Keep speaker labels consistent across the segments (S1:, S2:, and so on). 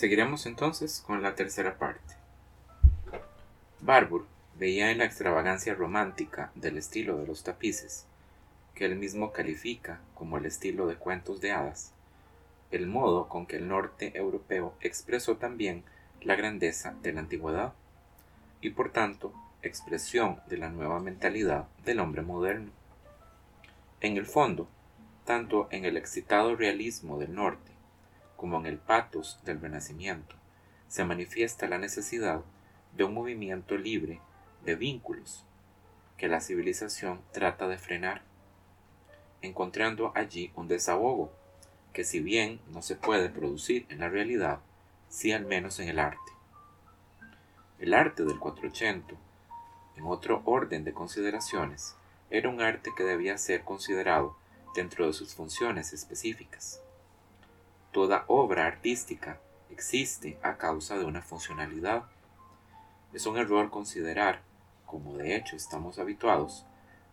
S1: Seguiremos entonces con la tercera parte. Barbour veía en la extravagancia romántica del estilo de los tapices, que él mismo califica como el estilo de cuentos de hadas, el modo con que el norte europeo expresó también la grandeza de la antigüedad y por tanto expresión de la nueva mentalidad del hombre moderno. En el fondo, tanto en el excitado realismo del norte como en el patos del renacimiento, se manifiesta la necesidad de un movimiento libre de vínculos que la civilización trata de frenar, encontrando allí un desahogo que si bien no se puede producir en la realidad, sí al menos en el arte. El arte del 480, en otro orden de consideraciones, era un arte que debía ser considerado dentro de sus funciones específicas. Toda obra artística existe a causa de una funcionalidad. Es un error considerar, como de hecho estamos habituados,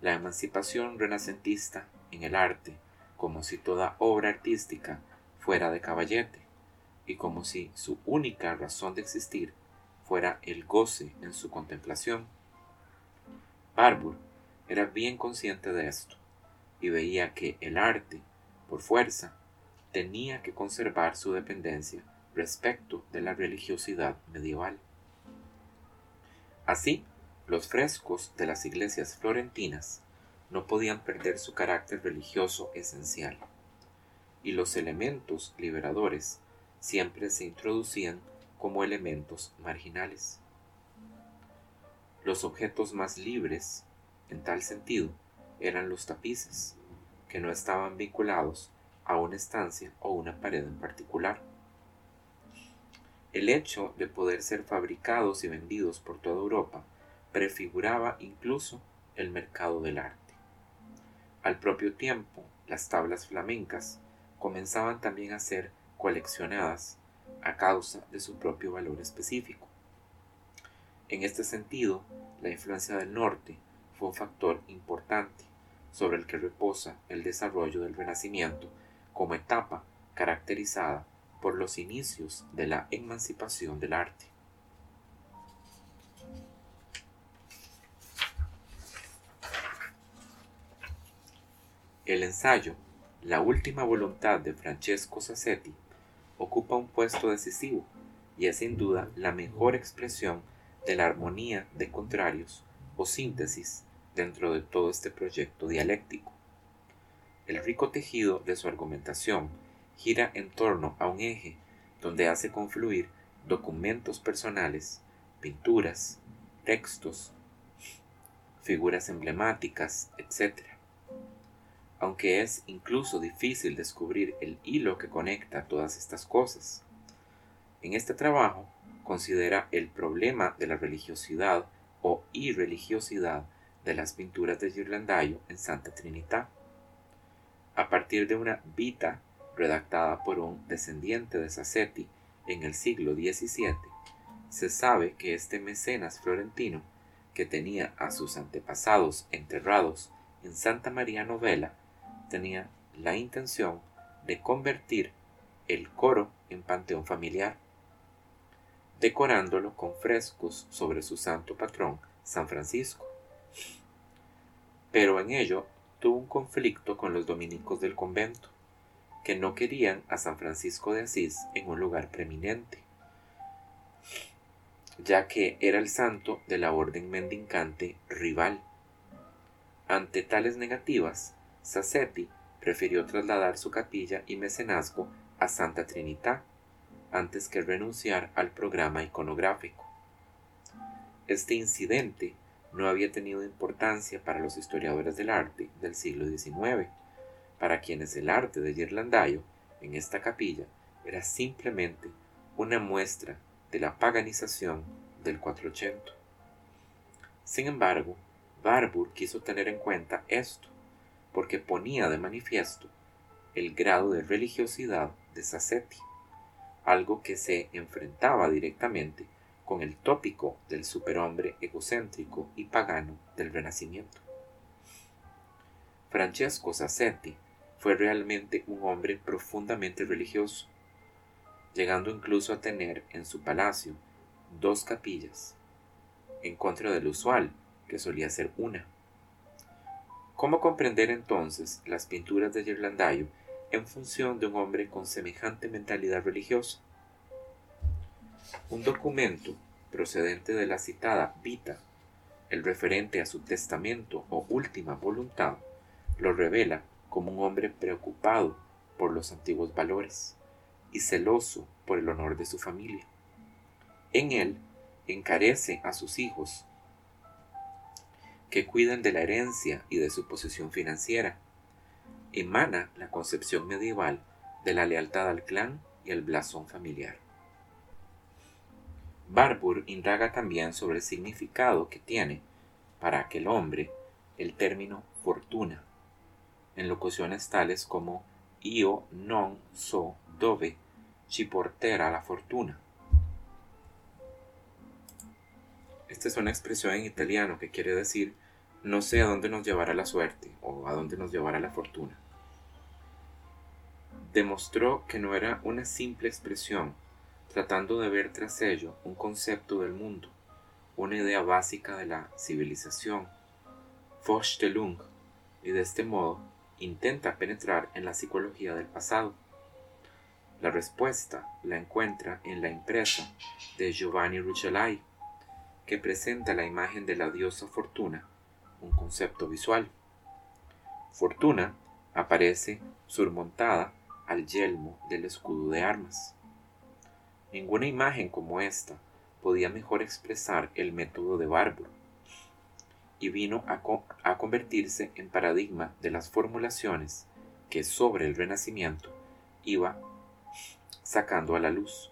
S1: la emancipación renacentista en el arte como si toda obra artística fuera de caballete y como si su única razón de existir fuera el goce en su contemplación. Barbour era bien consciente de esto y veía que el arte, por fuerza, tenía que conservar su dependencia respecto de la religiosidad medieval. Así, los frescos de las iglesias florentinas no podían perder su carácter religioso esencial, y los elementos liberadores siempre se introducían como elementos marginales. Los objetos más libres, en tal sentido, eran los tapices, que no estaban vinculados a una estancia o una pared en particular. El hecho de poder ser fabricados y vendidos por toda Europa prefiguraba incluso el mercado del arte. Al propio tiempo, las tablas flamencas comenzaban también a ser coleccionadas a causa de su propio valor específico. En este sentido, la influencia del norte fue un factor importante sobre el que reposa el desarrollo del Renacimiento como etapa caracterizada por los inicios de la emancipación del arte. El ensayo La última voluntad de Francesco Sassetti ocupa un puesto decisivo y es sin duda la mejor expresión de la armonía de contrarios o síntesis dentro de todo este proyecto dialéctico. El rico tejido de su argumentación gira en torno a un eje donde hace confluir documentos personales, pinturas, textos, figuras emblemáticas, etc. Aunque es incluso difícil descubrir el hilo que conecta todas estas cosas. En este trabajo considera el problema de la religiosidad o irreligiosidad de las pinturas de Ghirlandaio en Santa Trinidad a partir de una vita redactada por un descendiente de Sassetti en el siglo XVII, se sabe que este mecenas florentino, que tenía a sus antepasados enterrados en Santa María Novella, tenía la intención de convertir el coro en panteón familiar, decorándolo con frescos sobre su santo patrón, San Francisco. Pero en ello tuvo un conflicto con los dominicos del convento, que no querían a San Francisco de Asís en un lugar preeminente, ya que era el santo de la orden mendicante rival. Ante tales negativas, Sassetti prefirió trasladar su capilla y mecenazgo a Santa Trinidad antes que renunciar al programa iconográfico. Este incidente no había tenido importancia para los historiadores del arte del siglo XIX, para quienes el arte de Ghirlandaio en esta capilla era simplemente una muestra de la paganización del 480. Sin embargo, Barbour quiso tener en cuenta esto, porque ponía de manifiesto el grado de religiosidad de Sassetti, algo que se enfrentaba directamente con el tópico del superhombre egocéntrico y pagano del Renacimiento. Francesco Sassetti fue realmente un hombre profundamente religioso, llegando incluso a tener en su palacio dos capillas, en contra del usual, que solía ser una. ¿Cómo comprender entonces las pinturas de Ghirlandaio en función de un hombre con semejante mentalidad religiosa? Un documento procedente de la citada Vita, el referente a su testamento o última voluntad, lo revela como un hombre preocupado por los antiguos valores y celoso por el honor de su familia. En él encarece a sus hijos que cuiden de la herencia y de su posición financiera. Emana la concepción medieval de la lealtad al clan y el blasón familiar. Barbour indaga también sobre el significado que tiene para aquel hombre el término fortuna, en locuciones tales como io non so dove ci porterà la fortuna. Esta es una expresión en italiano que quiere decir no sé a dónde nos llevará la suerte o a dónde nos llevará la fortuna. Demostró que no era una simple expresión, tratando de ver tras ello un concepto del mundo, una idea básica de la civilización, Vorstellung, y de este modo intenta penetrar en la psicología del pasado. La respuesta la encuentra en la impresa de Giovanni Rucellai, que presenta la imagen de la diosa Fortuna, un concepto visual. Fortuna aparece surmontada al yelmo del escudo de armas. Ninguna imagen como esta podía mejor expresar el método de Bárbaro, y vino a, a convertirse en paradigma de las formulaciones que sobre el Renacimiento iba sacando a la luz.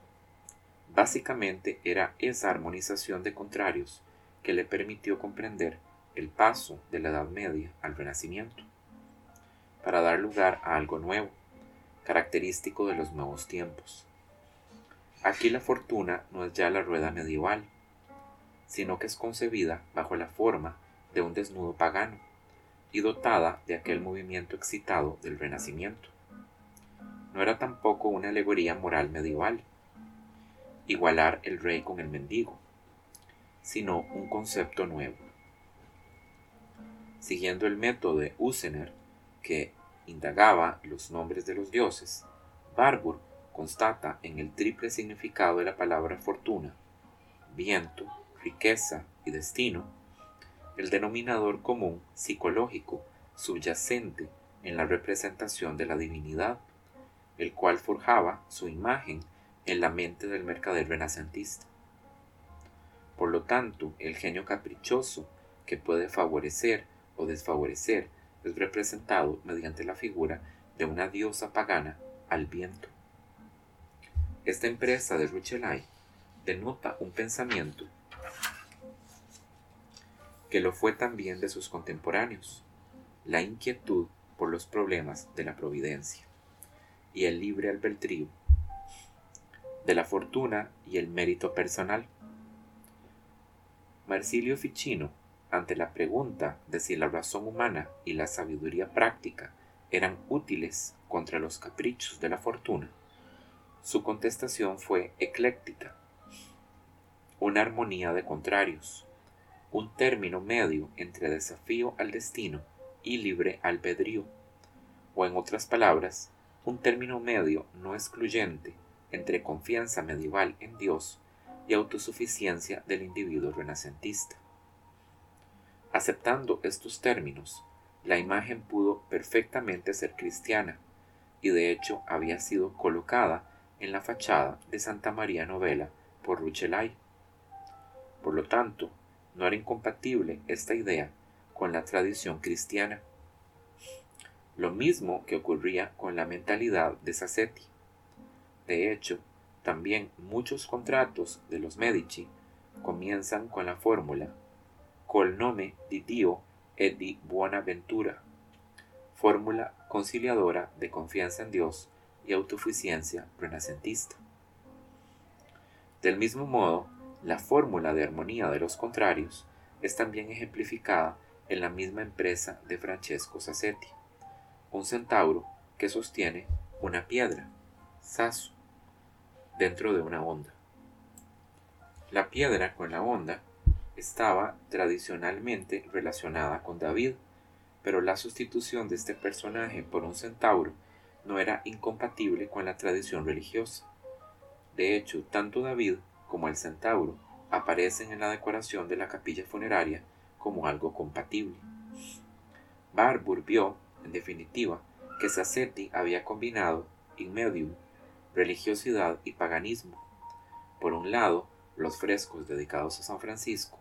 S1: Básicamente era esa armonización de contrarios que le permitió comprender el paso de la Edad Media al Renacimiento, para dar lugar a algo nuevo, característico de los nuevos tiempos. Aquí la fortuna no es ya la rueda medieval, sino que es concebida bajo la forma de un desnudo pagano y dotada de aquel movimiento excitado del Renacimiento. No era tampoco una alegoría moral medieval, igualar el rey con el mendigo, sino un concepto nuevo. Siguiendo el método de Usener, que indagaba los nombres de los dioses, Barbour constata en el triple significado de la palabra fortuna, viento, riqueza y destino, el denominador común psicológico subyacente en la representación de la divinidad el cual forjaba su imagen en la mente del mercader renacentista. Por lo tanto, el genio caprichoso que puede favorecer o desfavorecer es representado mediante la figura de una diosa pagana al viento. Esta empresa de Ruchelay denota un pensamiento que lo fue también de sus contemporáneos, la inquietud por los problemas de la providencia y el libre albedrío, de la fortuna y el mérito personal. Marsilio Ficino, ante la pregunta de si la razón humana y la sabiduría práctica eran útiles contra los caprichos de la fortuna, su contestación fue ecléctica, una armonía de contrarios, un término medio entre desafío al destino y libre albedrío, o en otras palabras, un término medio no excluyente entre confianza medieval en Dios y autosuficiencia del individuo renacentista. Aceptando estos términos, la imagen pudo perfectamente ser cristiana y de hecho había sido colocada en la fachada de Santa María Novela por Ruchelay. Por lo tanto, no era incompatible esta idea con la tradición cristiana lo mismo que ocurría con la mentalidad de Sassetti. De hecho, también muchos contratos de los Medici comienzan con la fórmula col nome di Dio e di Buonaventura, fórmula conciliadora de confianza en Dios y autosuficiencia renacentista. Del mismo modo, la fórmula de armonía de los contrarios es también ejemplificada en la misma empresa de Francesco Sassetti un centauro que sostiene una piedra, Sasso, dentro de una onda. La piedra con la onda estaba tradicionalmente relacionada con David, pero la sustitución de este personaje por un centauro no era incompatible con la tradición religiosa. De hecho, tanto David como el centauro aparecen en la decoración de la capilla funeraria como algo compatible. Barbour vio, en definitiva, que Sassetti había combinado in medium religiosidad y paganismo. Por un lado, los frescos dedicados a San Francisco,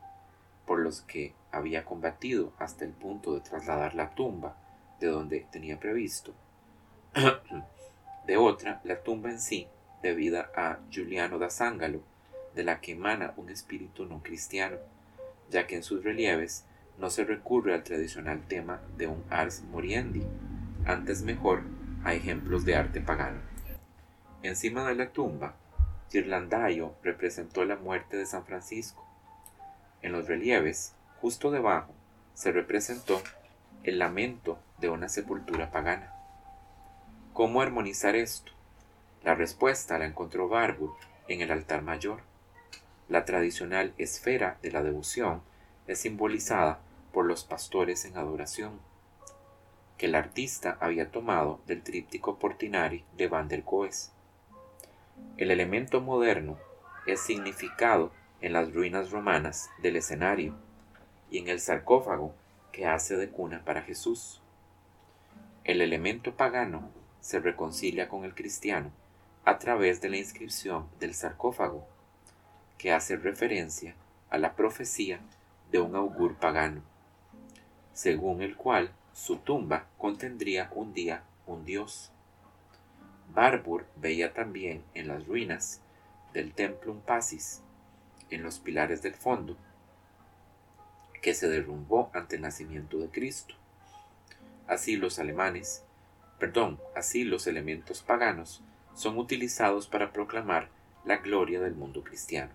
S1: por los que había combatido hasta el punto de trasladar la tumba de donde tenía previsto. de otra, la tumba en sí, debida a Giuliano da Zangalo, de la que emana un espíritu no cristiano, ya que en sus relieves no se recurre al tradicional tema de un ars moriendi, antes mejor a ejemplos de arte pagano. Encima de la tumba, Ghirlandaio representó la muerte de San Francisco. En los relieves, justo debajo, se representó el lamento de una sepultura pagana. ¿Cómo armonizar esto? La respuesta la encontró Barbour en el altar mayor. La tradicional esfera de la devoción es simbolizada por los pastores en adoración, que el artista había tomado del tríptico Portinari de Van der Goes. El elemento moderno es significado en las ruinas romanas del escenario y en el sarcófago que hace de cuna para Jesús. El elemento pagano se reconcilia con el cristiano a través de la inscripción del sarcófago que hace referencia a la profecía de un augur pagano, según el cual su tumba contendría un día un dios. Barbour veía también en las ruinas del Templum Pacis, en los pilares del fondo, que se derrumbó ante el nacimiento de Cristo. Así los alemanes, perdón, así los elementos paganos son utilizados para proclamar la gloria del mundo cristiano.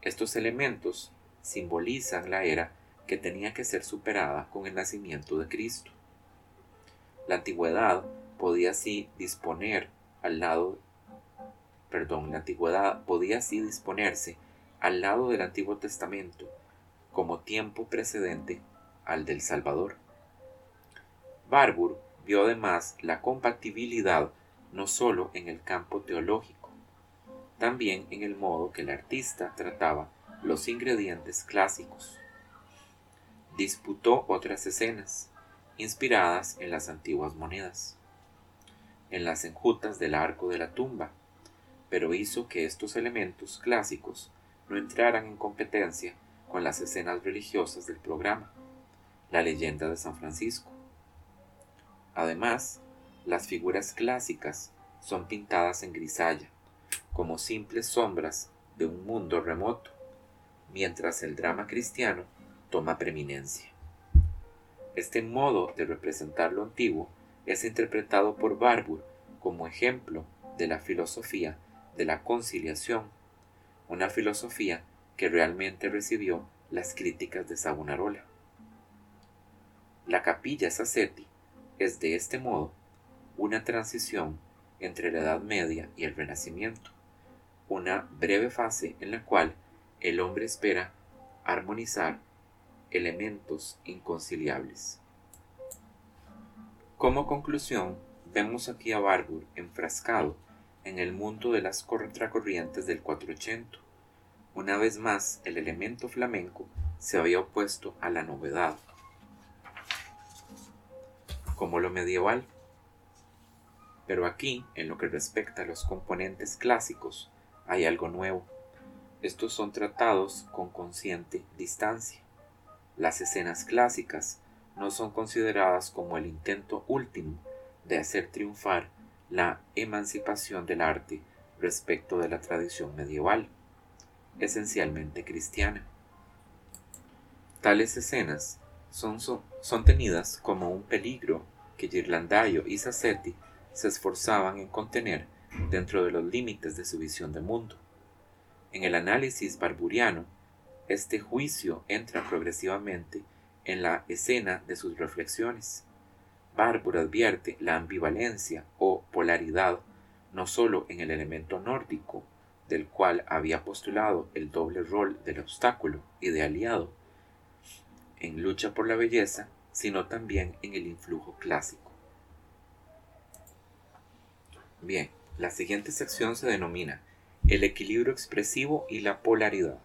S1: Estos elementos simbolizan la era que tenía que ser superada con el nacimiento de Cristo. La antigüedad podía así disponer al lado perdón, la antigüedad podía así disponerse al lado del Antiguo Testamento como tiempo precedente al del Salvador. Barbour vio además la compatibilidad no sólo en el campo teológico, también en el modo que el artista trataba los ingredientes clásicos. Disputó otras escenas, inspiradas en las antiguas monedas, en las enjutas del arco de la tumba, pero hizo que estos elementos clásicos no entraran en competencia con las escenas religiosas del programa, la leyenda de San Francisco. Además, las figuras clásicas son pintadas en grisalla, como simples sombras de un mundo remoto, mientras el drama cristiano toma preeminencia. Este modo de representar lo antiguo es interpretado por Barbour como ejemplo de la filosofía de la conciliación, una filosofía que realmente recibió las críticas de Savonarola. La capilla Sassetti es de este modo una transición entre la Edad Media y el Renacimiento, una breve fase en la cual el hombre espera armonizar elementos inconciliables. Como conclusión, vemos aquí a Barbour enfrascado en el mundo de las contracorrientes del 480. Una vez más, el elemento flamenco se había opuesto a la novedad, como lo medieval. Pero aquí, en lo que respecta a los componentes clásicos, hay algo nuevo. Estos son tratados con consciente distancia. Las escenas clásicas no son consideradas como el intento último de hacer triunfar la emancipación del arte respecto de la tradición medieval, esencialmente cristiana. Tales escenas son, son, tenidas como un peligro que Ghirlandaio y Sassetti se esforzaban en contener dentro de los límites de su visión de mundo. En el análisis barburiano, este juicio entra progresivamente en la escena de sus reflexiones. Bárbaro advierte la ambivalencia o polaridad no solo en el elemento nórdico, del cual había postulado el doble rol del obstáculo y de aliado, en lucha por la belleza, sino también en el influjo clásico. Bien, la siguiente sección se denomina el equilibrio expresivo y la polaridad.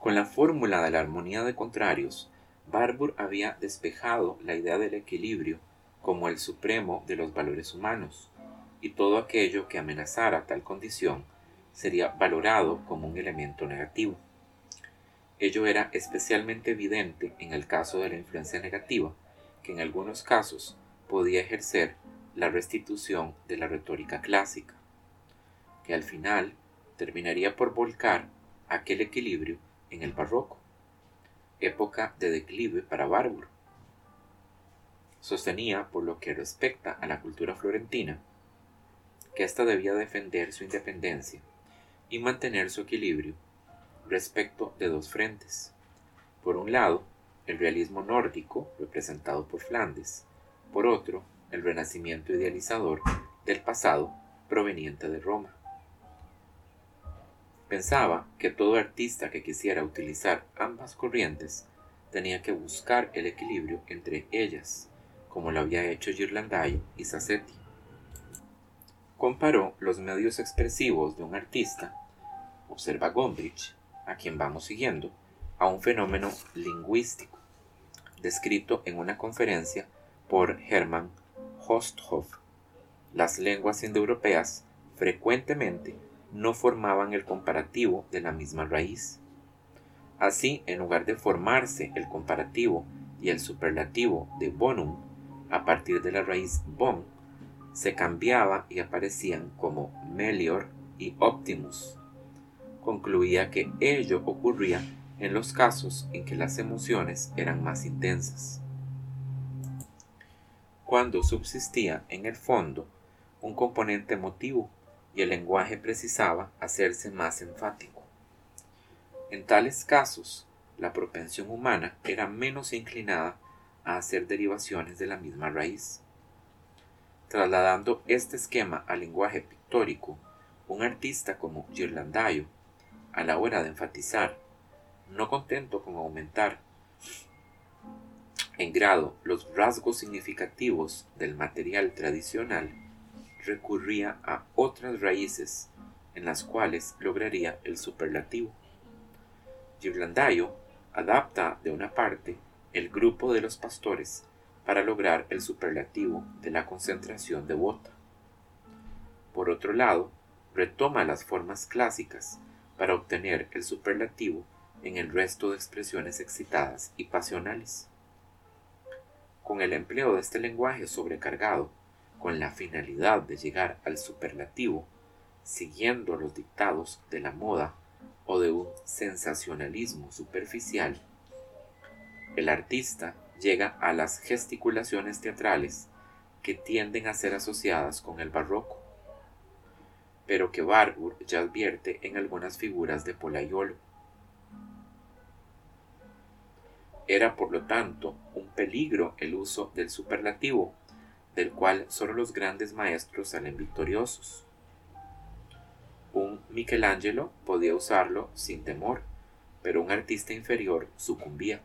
S1: Con la fórmula de la armonía de contrarios, Barbour había despejado la idea del equilibrio como el supremo de los valores humanos, y todo aquello que amenazara tal condición sería valorado como un elemento negativo. Ello era especialmente evidente en el caso de la influencia negativa, que en algunos casos podía ejercer la restitución de la retórica clásica, que al final terminaría por volcar aquel equilibrio en el barroco, época de declive para Bárbaro. Sostenía, por lo que respecta a la cultura florentina, que ésta debía defender su independencia y mantener su equilibrio respecto de dos frentes. Por un lado, el realismo nórdico, representado por Flandes, por otro, el renacimiento idealizador del pasado proveniente de Roma. Pensaba que todo artista que quisiera utilizar ambas corrientes tenía que buscar el equilibrio entre ellas, como lo había hecho Ghirlandaio y Sassetti. Comparó los medios expresivos de un artista, observa Gombrich, a quien vamos siguiendo, a un fenómeno lingüístico, descrito en una conferencia por Hermann Hosthoff. Las lenguas indoeuropeas frecuentemente no formaban el comparativo de la misma raíz. Así, en lugar de formarse el comparativo y el superlativo de bonum a partir de la raíz bon, se cambiaba y aparecían como melior y optimus. Concluía que ello ocurría en los casos en que las emociones eran más intensas. Cuando subsistía en el fondo un componente emotivo y el lenguaje precisaba hacerse más enfático. En tales casos, la propensión humana era menos inclinada a hacer derivaciones de la misma raíz. Trasladando este esquema al lenguaje pictórico, un artista como Ghirlandaio, a la hora de enfatizar, no contento con aumentar en grado los rasgos significativos del material tradicional, recurría a otras raíces en las cuales lograría el superlativo. Ghirlandaio adapta de una parte el grupo de los pastores para lograr el superlativo de la concentración devota. Por otro lado, retoma las formas clásicas para obtener el superlativo en el resto de expresiones excitadas y pasionales. Con el empleo de este lenguaje sobrecargado, con la finalidad de llegar al superlativo, siguiendo los dictados de la moda o de un sensacionalismo superficial, el artista llega a las gesticulaciones teatrales que tienden a ser asociadas con el barroco, pero que Barbour ya advierte en algunas figuras de Polaiolo. Era por lo tanto un peligro el uso del superlativo del cual solo los grandes maestros salen victoriosos. Un Michelangelo podía usarlo sin temor, pero un artista inferior sucumbía.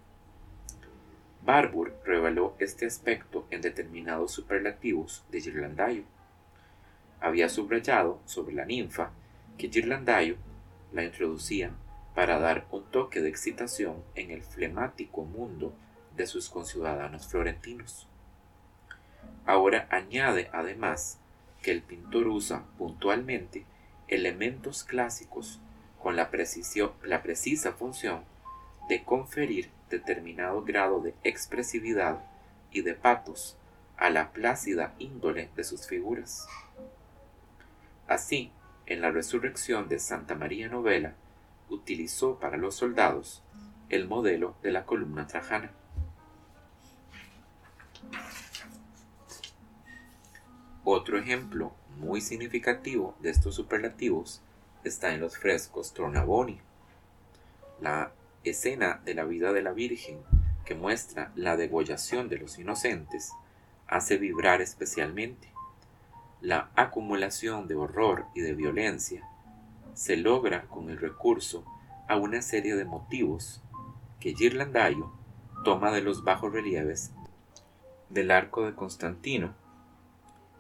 S1: Barbour reveló este aspecto en determinados superlativos de Ghirlandaio. Había subrayado sobre la ninfa que Ghirlandaio la introducía para dar un toque de excitación en el flemático mundo de sus conciudadanos florentinos. Ahora añade además que el pintor usa puntualmente elementos clásicos con la, la precisa función de conferir determinado grado de expresividad y de patos a la plácida índole de sus figuras. Así, en la resurrección de Santa María Novela, utilizó para los soldados el modelo de la columna trajana. Otro ejemplo muy significativo de estos superlativos está en los frescos Tornaboni. La escena de la vida de la Virgen que muestra la degollación de los inocentes hace vibrar especialmente, la acumulación de horror y de violencia se logra con el recurso a una serie de motivos que Ghirlandaio toma de los bajos relieves del arco de Constantino.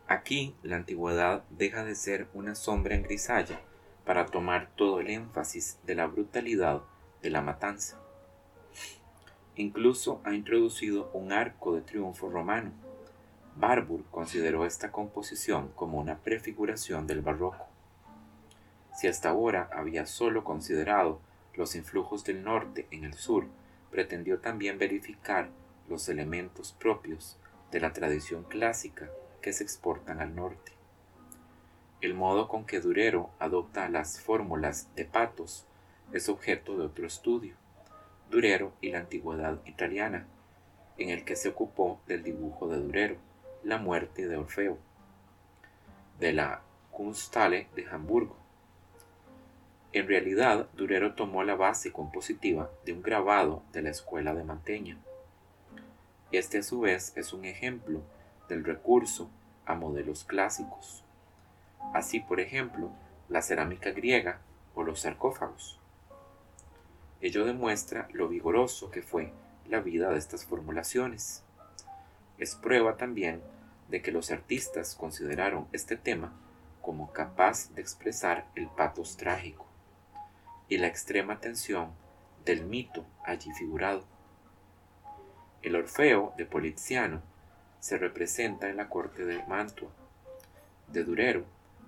S1: Aquí la antigüedad deja de ser una sombra en grisalla para tomar todo el énfasis de la brutalidad de la matanza. Incluso ha introducido un arco de triunfo romano. Barbour consideró esta composición como una prefiguración del barroco. Si hasta ahora había solo considerado los influjos del norte en el sur, pretendió también verificar los elementos propios de la tradición clásica que se exportan al norte. El modo con que Durero adopta las fórmulas de Patos es objeto de otro estudio, Durero y la antigüedad italiana, en el que se ocupó del dibujo de Durero, la muerte de Orfeo, de la Kunsthalle de Hamburgo. En realidad, Durero tomó la base compositiva de un grabado de la escuela de Manteña. Este a su vez es un ejemplo del recurso a modelos clásicos. Así, por ejemplo, la cerámica griega o los sarcófagos. Ello demuestra lo vigoroso que fue la vida de estas formulaciones. Es prueba también de que los artistas consideraron este tema como capaz de expresar el patos trágico y la extrema tensión del mito allí figurado. El Orfeo de Poliziano se representa en la corte de Mantua. De Durero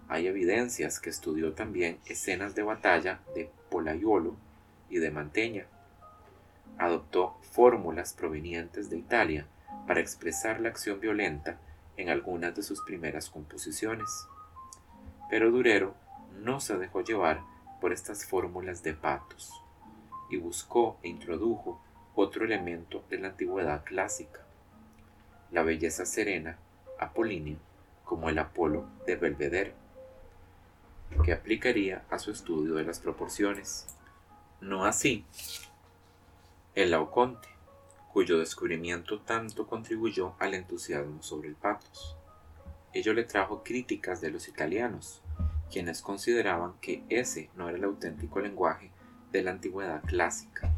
S1: hay evidencias que estudió también escenas de batalla de Polaiolo y de Manteña. Adoptó fórmulas provenientes de Italia para expresar la acción violenta en algunas de sus primeras composiciones. Pero Durero no se dejó llevar por estas fórmulas de patos y buscó e introdujo otro elemento de la antigüedad clásica, la belleza serena apolínea como el Apolo de Belvedere, que aplicaría a su estudio de las proporciones. No así el Laoconte, cuyo descubrimiento tanto contribuyó al entusiasmo sobre el patos. Ello le trajo críticas de los italianos, quienes consideraban que ese no era el auténtico lenguaje de la antigüedad clásica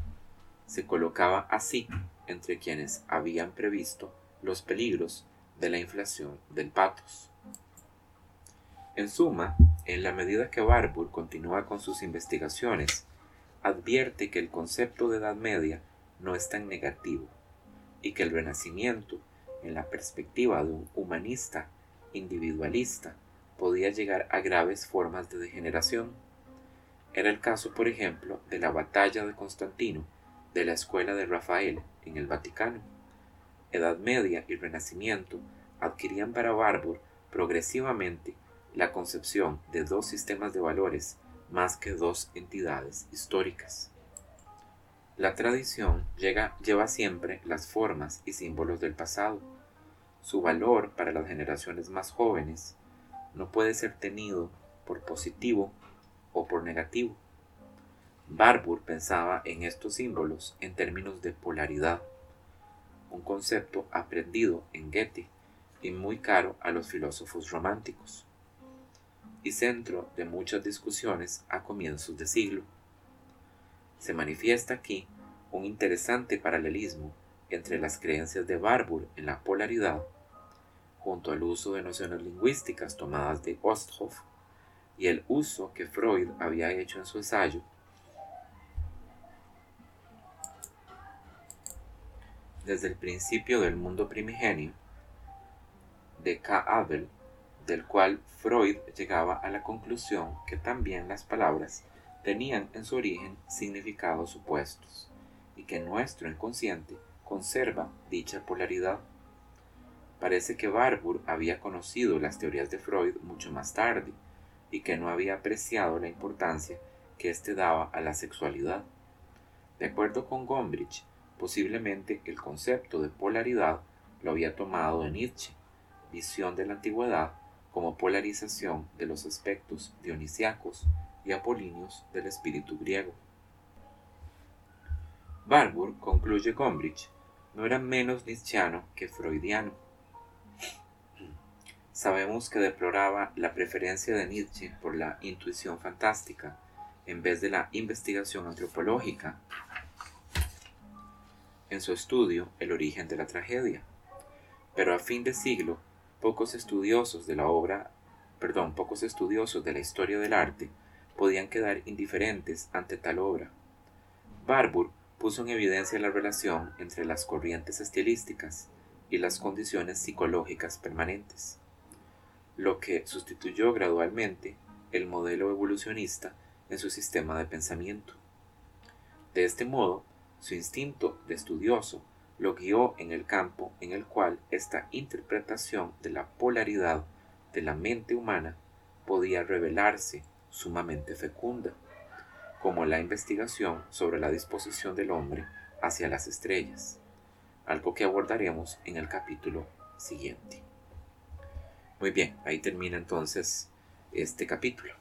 S1: se colocaba así entre quienes habían previsto los peligros de la inflación del patos. En suma, en la medida que Barbour continúa con sus investigaciones, advierte que el concepto de Edad Media no es tan negativo y que el Renacimiento, en la perspectiva de un humanista individualista, podía llegar a graves formas de degeneración. Era el caso, por ejemplo, de la batalla de Constantino de la escuela de Rafael en el Vaticano. Edad Media y Renacimiento adquirían para Barbour progresivamente la concepción de dos sistemas de valores más que dos entidades históricas. La tradición lleva siempre las formas y símbolos del pasado. Su valor para las generaciones más jóvenes no puede ser tenido por positivo o por negativo. Barbour pensaba en estos símbolos en términos de polaridad, un concepto aprendido en Goethe y muy caro a los filósofos románticos, y centro de muchas discusiones a comienzos de siglo. Se manifiesta aquí un interesante paralelismo entre las creencias de Barbour en la polaridad, junto al uso de nociones lingüísticas tomadas de Osthoff, y el uso que Freud había hecho en su ensayo desde el principio del mundo primigenio de K. Abel, del cual Freud llegaba a la conclusión que también las palabras tenían en su origen significados opuestos y que nuestro inconsciente conserva dicha polaridad. Parece que Barbour había conocido las teorías de Freud mucho más tarde y que no había apreciado la importancia que éste daba a la sexualidad. De acuerdo con Gombrich, Posiblemente el concepto de polaridad lo había tomado de Nietzsche, visión de la antigüedad como polarización de los aspectos dionisiacos y apolíneos del espíritu griego. Barbour, concluye Gombrich, no era menos nietzscheano que freudiano. sabemos que deploraba la preferencia de Nietzsche por la intuición fantástica en vez de la investigación antropológica en su estudio El origen de la tragedia. Pero a fin de siglo, pocos estudiosos de la obra, perdón, pocos estudiosos de la historia del arte podían quedar indiferentes ante tal obra. Barbour puso en evidencia la relación entre las corrientes estilísticas y las condiciones psicológicas permanentes, lo que sustituyó gradualmente el modelo evolucionista en su sistema de pensamiento. De este modo, su instinto de estudioso lo guió en el campo en el cual esta interpretación de la polaridad de la mente humana podía revelarse sumamente fecunda, como la investigación sobre la disposición del hombre hacia las estrellas, algo que abordaremos en el capítulo siguiente. Muy bien, ahí termina entonces este capítulo.